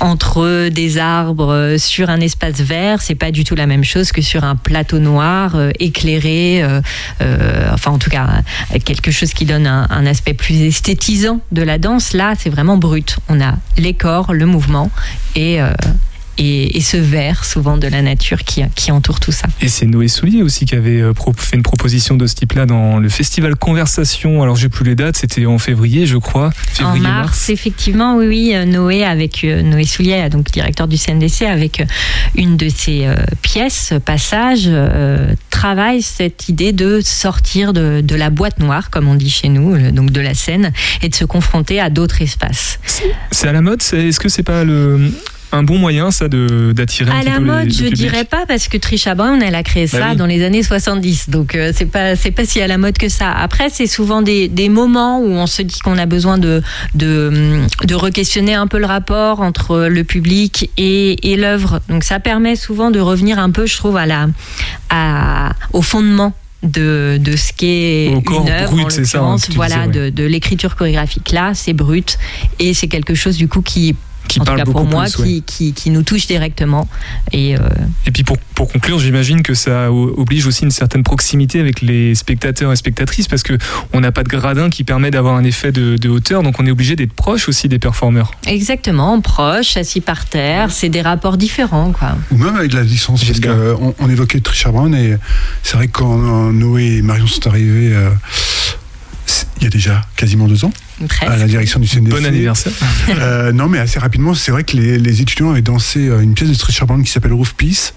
Speaker 8: entre des arbres sur un espace vert, c'est pas du tout la même chose que sur un plateau noir éclairé. euh, euh, enfin, en tout cas, euh, quelque chose qui donne un, aspect plus esthétisant de la danse. Là, c'est vraiment brut. On a les corps, le mouvement et euh, et, et ce vert souvent de la nature qui, qui entoure tout ça.
Speaker 6: Et c'est Noé Soulier aussi qui avait euh, fait une proposition de ce type-là dans le festival Conversation. Alors j'ai plus les dates, c'était en février, je crois.
Speaker 8: En mars, effectivement, oui, oui, euh, Noé avec euh, Noé Soulier, donc directeur du CNDC, avec une de ses euh, pièces, passage, euh, travaille cette idée de sortir de, de la boîte noire, comme on dit chez nous, le- donc de la scène, et de se confronter à d'autres espaces.
Speaker 6: C'est à la mode Est-ce que c'est pas le, un bon moyen, ça, de- d'attirer
Speaker 8: À la
Speaker 6: les-
Speaker 8: mode,
Speaker 6: le
Speaker 8: je dirais pas parce que Trisha Brown, elle a créé
Speaker 6: Bah
Speaker 8: ça
Speaker 6: oui.
Speaker 8: dans les années 70. Donc euh, c'est pas c'est pas si à la mode que ça. Après, c'est souvent des, des moments où on se dit qu'on a besoin de de de re-questionner un peu le rapport entre le public et, et l'œuvre. Donc ça permet souvent de revenir un peu, je trouve, à la à au fondement de, de ce qu'est une œuvre,
Speaker 6: c'est ça, hein,
Speaker 8: voilà,
Speaker 6: disais, ouais.
Speaker 8: de, de l'écriture chorégraphique. Là, c'est brut et c'est quelque chose du coup qui,
Speaker 6: Qui
Speaker 8: en tout
Speaker 6: parle
Speaker 8: cas pour moi,
Speaker 6: plus, ouais.
Speaker 8: qui, qui, qui nous touche directement. Et euh,
Speaker 6: Et puis pour, pour conclure, j'imagine que ça oblige aussi une certaine proximité avec les spectateurs et spectatrices parce que on n'a pas de gradin qui permet d'avoir un effet de, de hauteur, donc on est obligé d'être proche aussi des performeurs.
Speaker 8: Exactement, proche, assis par terre, c'est des rapports différents, quoi.
Speaker 9: Ou même avec la licence, parce qu'on on évoquait Trisha Brown, et c'est vrai que quand euh, Noé et Marion sont arrivés, euh, il y a déjà quasiment deux ans,
Speaker 8: Presque.
Speaker 9: à la direction du CNDC.
Speaker 6: Bon anniversaire.
Speaker 9: Euh, non, mais assez rapidement, c'est vrai que les, les étudiants avaient dansé euh, une pièce de Trisha Brown qui s'appelle Roof Peace,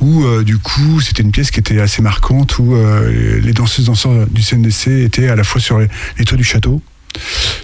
Speaker 9: où euh, du coup, c'était une pièce qui était assez marquante, où euh, les danseuses danseurs du CNDC étaient à la fois sur les, les toits du château,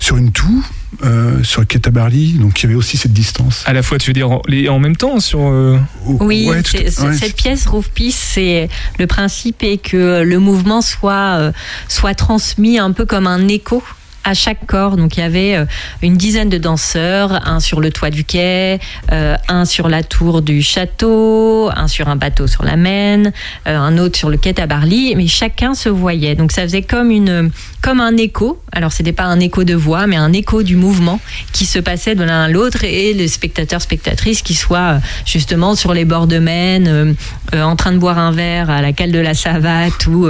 Speaker 9: sur une toux, euh, sur le quai Tabarly, donc il y avait aussi cette distance.
Speaker 6: À la fois, tu veux dire en, les, en même temps sur. euh,
Speaker 8: Oui,
Speaker 9: Ouais, tout-
Speaker 8: c'est- c'est-
Speaker 9: ouais,
Speaker 8: cette pièce Roof Peace, c'est le principe est que le mouvement soit euh, soit transmis un peu comme un écho à chaque corps. Donc il y avait euh, une dizaine de danseurs, un sur le toit du quai, euh, un sur la tour du château, un sur un bateau sur la Maine, euh, un autre sur le quai Tabarly, mais chacun se voyait. Donc ça faisait comme une comme un écho. Alors c'était pas un écho de voix, mais un écho du mouvement qui se passait de l'un à l'autre et les spectateurs spectatrices qui soient justement sur les bords de Maine, euh, en train de boire un verre à la cale de la Savate ou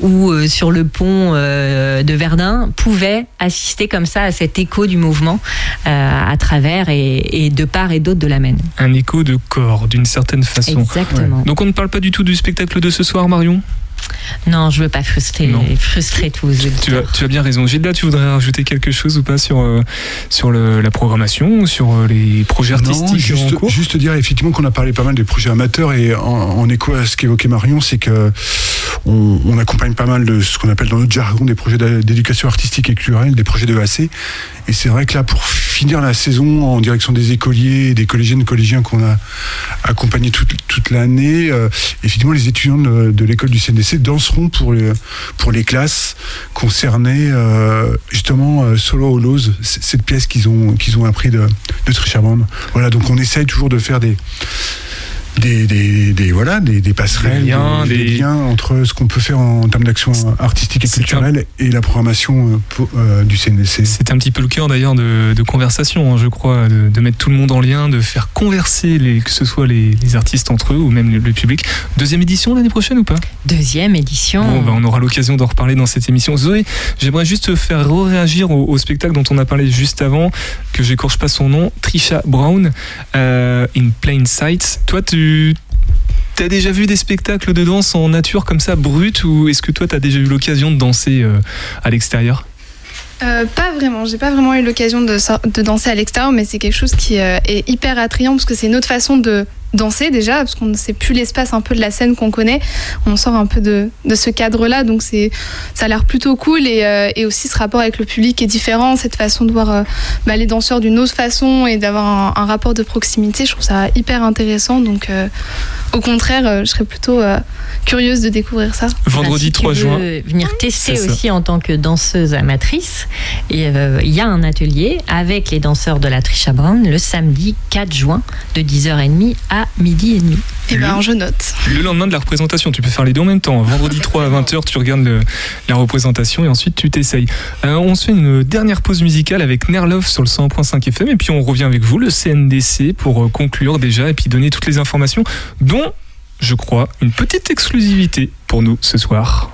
Speaker 8: ou sur le pont de Verdun pouvaient assister comme ça à cet écho du mouvement euh, à travers et, et de part et d'autre de la Maine.
Speaker 6: un écho de corps d'une certaine façon.
Speaker 8: Exactement.
Speaker 6: Donc on ne parle pas du tout du spectacle de ce soir, Marion?
Speaker 8: Non, je veux pas frustrer,
Speaker 6: Non.
Speaker 8: frustrer tous les
Speaker 6: tu as, tu as bien raison. Gilda, tu voudrais rajouter quelque chose ou pas sur, euh, sur le- la programmation, sur euh, les projets artistiques
Speaker 9: Non, juste,
Speaker 6: en cours?
Speaker 9: juste dire effectivement qu'on a parlé pas mal des projets amateurs et en, en écho à ce qu'évoquait Marion, c'est que on, accompagne pas mal de ce qu'on appelle dans notre jargon des projets d'éducation artistique et culturelle, des projets de EAC. Et c'est vrai que là, pour finir la saison en direction des écoliers, et des collégiennes et collégiens qu'on a accompagnés toute, l'année, euh, effectivement, les étudiants de, l'école du CNDC danseront pour, les- classes concernées, euh, justement, euh, Solo Hollows, cette pièce qu'ils ont, appris de, de Trisha Brown. Voilà, donc on essaye toujours de faire des. Des, des, des- voilà des, des passerelles
Speaker 6: Des liens,
Speaker 9: des,
Speaker 6: des-
Speaker 9: liens entre ce qu'on peut faire en termes d'action artistique et
Speaker 6: un-
Speaker 9: culturelle et la programmation euh, pour- euh, du CNDC.
Speaker 6: C'est un petit peu le cœur d'ailleurs de, de conversation, hein, je crois, de, de mettre tout le monde en lien, de faire converser, les, que ce soit les, les artistes entre eux ou même le, le public. Deuxième édition l'année prochaine ou pas?
Speaker 8: Deuxième édition.
Speaker 6: Bon, bah, on aura l'occasion d'en reparler dans cette émission. Zoé, j'aimerais juste te faire réagir au, au spectacle dont on a parlé juste avant, que j'écorche pas son nom, Trisha Brown, euh, In Plain Sight. Toi, tu as déjà vu des spectacles de danse en nature comme ça, brut, ou est-ce que toi, tu as déjà eu l'occasion de danser euh, à l'extérieur?
Speaker 7: Euh, pas vraiment, j'ai pas vraiment eu l'occasion de danser à l'extérieur, mais c'est quelque chose qui euh, est hyper attrayant parce que c'est une autre façon de danser déjà, parce qu'on ne sait plus l'espace un peu de la scène qu'on connaît, on sort un peu de, de ce cadre-là, donc c'est ça a l'air plutôt cool et, euh, et aussi ce rapport avec le public est différent, cette façon de voir euh, bah, les danseurs d'une autre façon et d'avoir un, un rapport de proximité, je trouve ça hyper intéressant, donc euh, au contraire, euh, je serais plutôt euh, curieuse de découvrir ça.
Speaker 6: Vendredi
Speaker 8: Bah, si tu
Speaker 6: 3
Speaker 8: veux
Speaker 6: juin.
Speaker 8: venir tester
Speaker 6: C'est ça.
Speaker 8: aussi en tant que danseuse amatrice, et, euh, il y a un atelier avec les danseurs de la Trisha Brown le samedi 4 juin de 10h30 à à midi et demi.
Speaker 7: Et ben, je note.
Speaker 13: Le lendemain de la représentation, tu peux faire les deux en même temps. Vendredi 3 à 20h, tu regardes le- la représentation et ensuite tu t'essayes. Euh, on se fait une dernière pause musicale avec Nerlove sur le 100.5 FM et puis on revient avec vous, le CNDC, pour euh, conclure déjà et puis donner toutes les informations, dont, je crois, une petite exclusivité pour nous ce soir.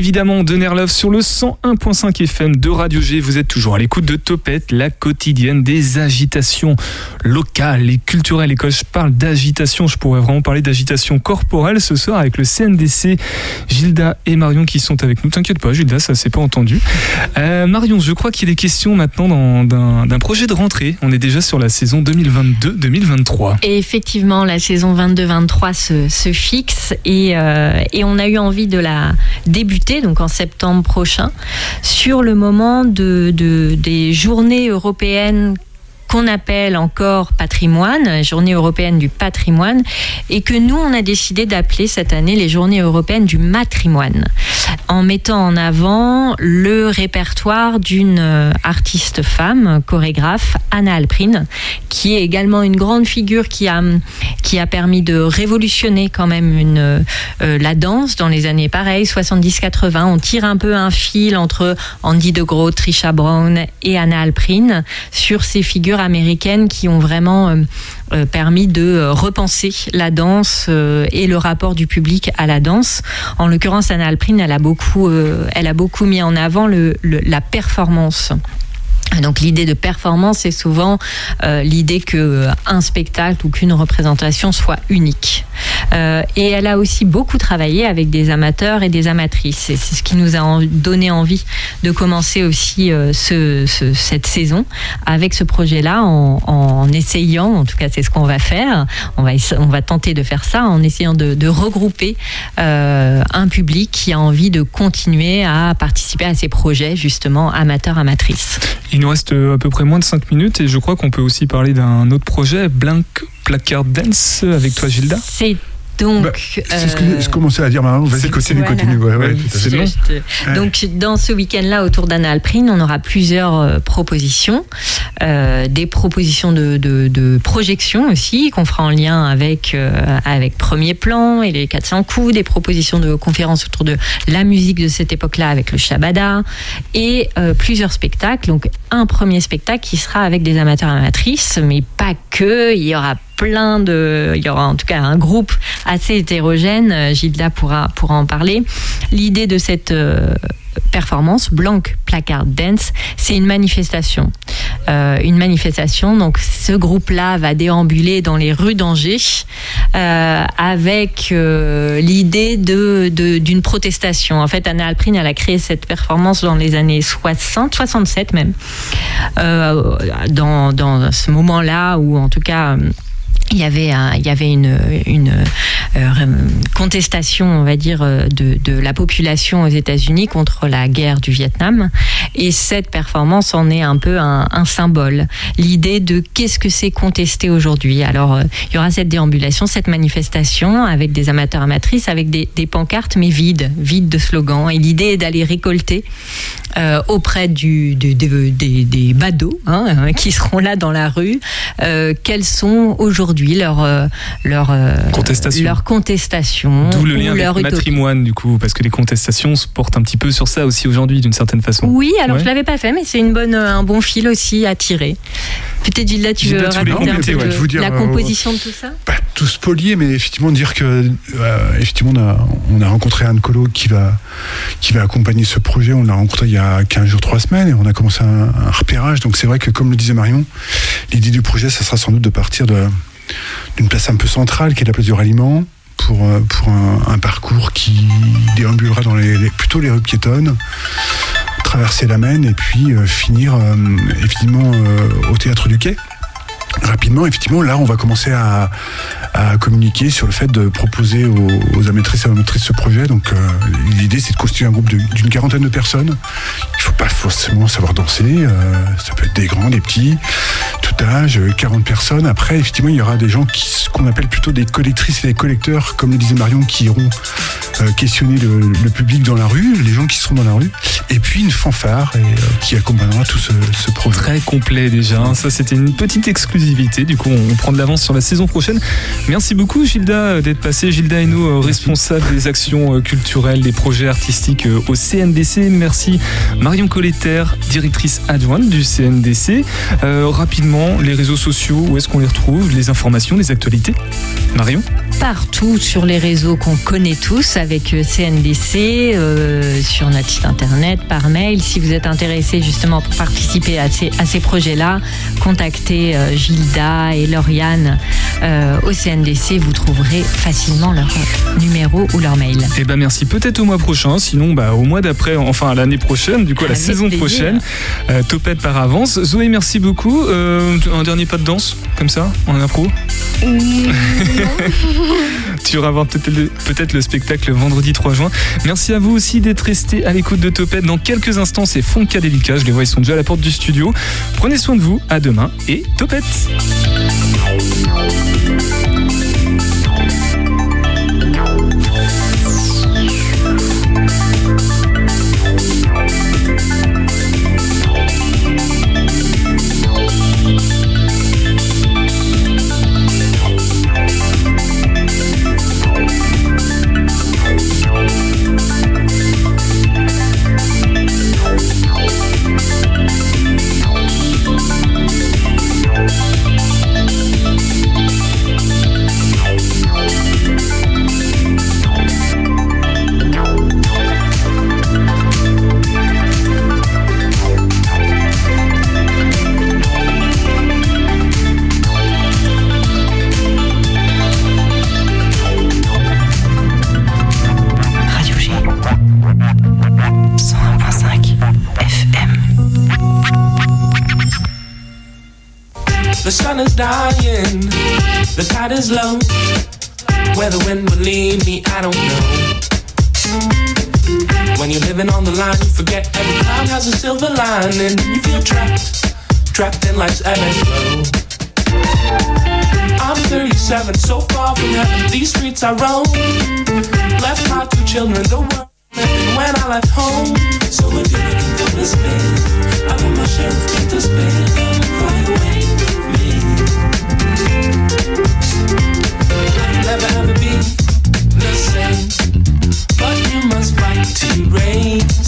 Speaker 6: Évidemment, de
Speaker 13: Nerlove sur le 101.5 FM de Radio G. Vous êtes toujours à l'écoute de Topette, la quotidienne des agitations locales et culturelles. Et quand je parle d'agitation, je pourrais vraiment parler d'agitation corporelle ce soir avec le CNDC, Gilda et Marion qui sont avec nous. T'inquiète pas, Gilda, ça s'est pas entendu. Euh, Marion, je crois qu'il est question maintenant d'un projet de rentrée. On est déjà sur la saison 2022-2023.
Speaker 8: Et effectivement, la saison 22-23 se, fixe euh, et on a eu envie de la débuter, donc en septembre prochain, sur le moment de, de- des journées européennes qu'on appelle encore patrimoine, journée européenne du patrimoine, et que nous, on a décidé d'appeler cette année les journées européennes du matrimoine, en mettant en avant le répertoire d'une euh, artiste femme, chorégraphe, Anna Alprine, qui est également une grande figure qui a, qui a permis de révolutionner quand même une, euh, la danse dans les années pareilles, 70-80. On tire un peu un fil entre Andy de Groot, Trisha Brown et Anna Alprine sur ces figures américaines qui ont vraiment euh, euh, permis de euh, repenser la danse et le rapport du public à la danse. En l'occurrence, Anna Alprine, elle a beaucoup, elle a beaucoup mis en avant la performance. Donc l'idée de performance, c'est souvent l'idée que un spectacle ou qu'une représentation soit unique. Euh, et elle a aussi beaucoup travaillé avec des amateurs et des amatrices. Et c'est ce qui nous a donné envie de commencer aussi euh, ce- ce- cette saison avec ce projet-là, en, en essayant, en tout cas c'est ce qu'on va faire, on va, essa- on va tenter de faire ça en essayant de, de regrouper euh, un public qui a envie de continuer à participer à ces projets justement amateurs-amatrices.
Speaker 6: Il nous reste à peu près moins de 5 minutes et je crois qu'on peut aussi parler d'un autre projet, Blank Placard Dance, avec toi Gilda.
Speaker 8: C'est donc.
Speaker 9: Bah, C'est ce que je commençais à dire maintenant. Vas-y, continue,
Speaker 8: Voilà.
Speaker 9: continue. Ouais.
Speaker 8: Je Donc dans ce week-end-là autour d'Anna Alprine, on aura plusieurs euh, propositions, Euh, des propositions de, de, de projection aussi qu'on fera en lien avec euh, avec Premier Plan et les 400 coups, des propositions de conférences autour de la musique de cette époque-là avec le Shabada et euh, plusieurs spectacles. Donc un premier spectacle qui sera avec des amateurs amatrices, mais pas que. Il y aura plein de, il y aura en tout cas un groupe assez hétérogène. Euh, Gilda pourra pourra en parler. L'idée de cette euh, performance, Blanc Placard Dance, c'est une manifestation. Euh, une manifestation, donc ce groupe-là va déambuler dans les rues d'Angers avec l'idée de, d'une protestation. En fait, Anna Alprine, elle a créé cette performance dans les années 60, 67 même. Dans, dans ce moment-là où, en tout cas, il y avait, un- il y avait une, une euh, contestation, on va dire, euh, de, de la population aux États-Unis contre la guerre du Vietnam. Et cette performance en est un peu un, un symbole. L'idée de qu'est-ce que c'est contester aujourd'hui. Alors, euh, il y aura cette déambulation, cette manifestation avec des amateurs amatrices, avec des, des pancartes, mais vides, vides de slogans. Et l'idée est d'aller récolter euh, auprès du, du- des- des, des badauds hein, qui seront là dans la rue, euh, quelles sont aujourd'hui leurs euh,
Speaker 6: Contestations.
Speaker 8: leurs contestations
Speaker 6: D'où le lien avec le
Speaker 8: utopies.
Speaker 6: matrimoine, du coup, parce que les contestations se portent un petit peu sur ça aussi aujourd'hui, d'une certaine façon.
Speaker 8: Oui, alors
Speaker 6: Ouais.
Speaker 8: je l'avais pas fait, mais c'est une bonne, euh, un bon fil aussi à tirer. Peut-être Gilda, tu veux raconter un peu
Speaker 6: ouais,
Speaker 9: veux dire,
Speaker 8: la
Speaker 9: euh,
Speaker 8: composition de tout ça?
Speaker 9: pas tout spolier, mais effectivement dire que euh, effectivement on a, on a rencontré Anne Colo qui va qui va accompagner ce projet. On l'a rencontré il y a 15 jours, 3 semaines, et on a commencé un, un repérage. Donc c'est vrai que comme le disait Marion, l'idée du projet, ça sera sans doute de partir de- d'une place un peu centrale, qui est la place du ralliement, pour, pour un, un parcours qui déambulera dans les, les- plutôt les rues piétonnes traverser la Maine et puis euh, finir euh, effectivement euh, au théâtre du Quai rapidement, effectivement, là, on va commencer à, communiquer sur le fait de proposer aux, aux et amatrices ce projet. Donc, l'idée, c'est de constituer un groupe d'une quarantaine de personnes. Il ne faut pas forcément savoir danser. ça peut être des grands, des petits, tout âge, euh, 40 personnes. Après, effectivement, il y aura des gens qui, ce qu'on appelle plutôt des collectrices et des collecteurs, comme le disait Marion, qui iront questionner le, le public dans la rue, les gens qui seront dans la rue. Et puis, une fanfare et, euh, qui accompagnera tout ce, ce projet.
Speaker 6: Très complet déjà. Ça, c'était une petite exclusivité. Du coup, on prend de l'avance sur la saison prochaine. Merci beaucoup, Gilda, euh, d'être passée. Gilda Hainaut, euh, responsable des actions euh, culturelles, des projets artistiques euh, au CNDC. Merci, Marion Colletter, directrice adjointe du CNDC. Euh, rapidement, les réseaux sociaux, où est-ce qu'on les retrouve? Les informations, les actualités Marion?
Speaker 8: Partout sur les réseaux qu'on connaît tous avec euh, CNDC, euh, sur notre site internet, par mail. Si vous êtes intéressé justement pour participer à ces, à ces projets-là, contactez euh, Gilda et Lauriane euh, au CNDC. Vous trouverez facilement leur euh, numéro ou leur mail.
Speaker 6: Eh ben merci. Peut-être au mois prochain, sinon bah, au mois d'après, enfin à l'année prochaine, du coup à la saison
Speaker 8: plaisir.
Speaker 6: prochaine. Euh, topette par avance. Zoé, merci beaucoup. Euh, un dernier pas de danse, comme ça, en impro? Tu iras voir peut-être le, spectacle vendredi 3 juin. Merci à vous aussi d'être resté à l'écoute de Topette. Dans quelques instants, c'est Funkadelica. Je les vois, ils sont déjà à la porte du studio. Prenez soin de vous. À demain et Topette.
Speaker 14: The sun is dying, the tide is low. Where the wind will lead me, I don't know. When you're living on the line, you forget every cloud has a silver lining. You feel trapped, trapped in life's ebb and flow. I'm 37, so far from heaven. These streets I roam. Left my two children, the world when I left home. So if you're looking for this man, I got my share of things to. Fly away with me. empty rain.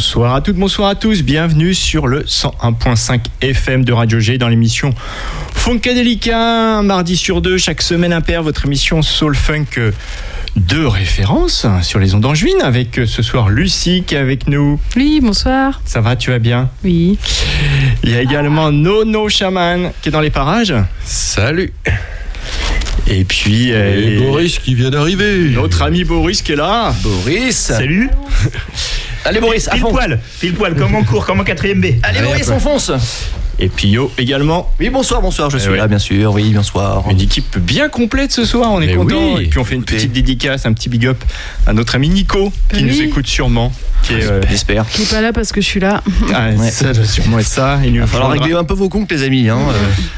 Speaker 15: Bonsoir à toutes, bonsoir à tous. Bienvenue sur le 101.5 FM de Radio G dans l'émission Funkadelica, un mardi sur deux, chaque semaine impair, votre émission Soul Funk de référence sur les ondes angevines avec euh, ce soir Lucie qui est avec nous.
Speaker 16: Oui, bonsoir.
Speaker 15: Ça va, tu vas bien?
Speaker 16: Oui.
Speaker 15: Il y a également Nono Shaman qui est dans les parages.
Speaker 17: Salut.
Speaker 15: Et puis
Speaker 17: Et
Speaker 15: euh,
Speaker 17: Boris qui vient d'arriver.
Speaker 15: notre ami Boris qui est là.
Speaker 18: Boris.
Speaker 15: Salut.
Speaker 18: Allez Boris, à
Speaker 15: Pile
Speaker 18: fond.
Speaker 15: poil, pile poil, comme en cours, comme en 4ème B.
Speaker 18: Allez Boris, on fonce.
Speaker 15: Et puis Yo également.
Speaker 18: Oui, bonsoir, bonsoir, je
Speaker 15: Eh
Speaker 18: suis
Speaker 15: ouais.
Speaker 18: là, bien sûr. Oui, bonsoir.
Speaker 15: Une équipe bien complète ce soir, on est
Speaker 17: Mais
Speaker 15: content.
Speaker 17: oui.
Speaker 15: Et puis on fait une petite dédicace, un petit big up à notre ami Nico qui
Speaker 16: Oui.
Speaker 15: nous écoute sûrement. Qui est, euh,
Speaker 18: J'espère.
Speaker 16: Qui est pas là parce que je suis là.
Speaker 15: ah,
Speaker 18: Ouais.
Speaker 15: Ça doit sûrement être ça. Il nous
Speaker 18: Il va falloir
Speaker 15: rejoindra.
Speaker 18: régler un peu vos comptes, les amis. Hein. euh.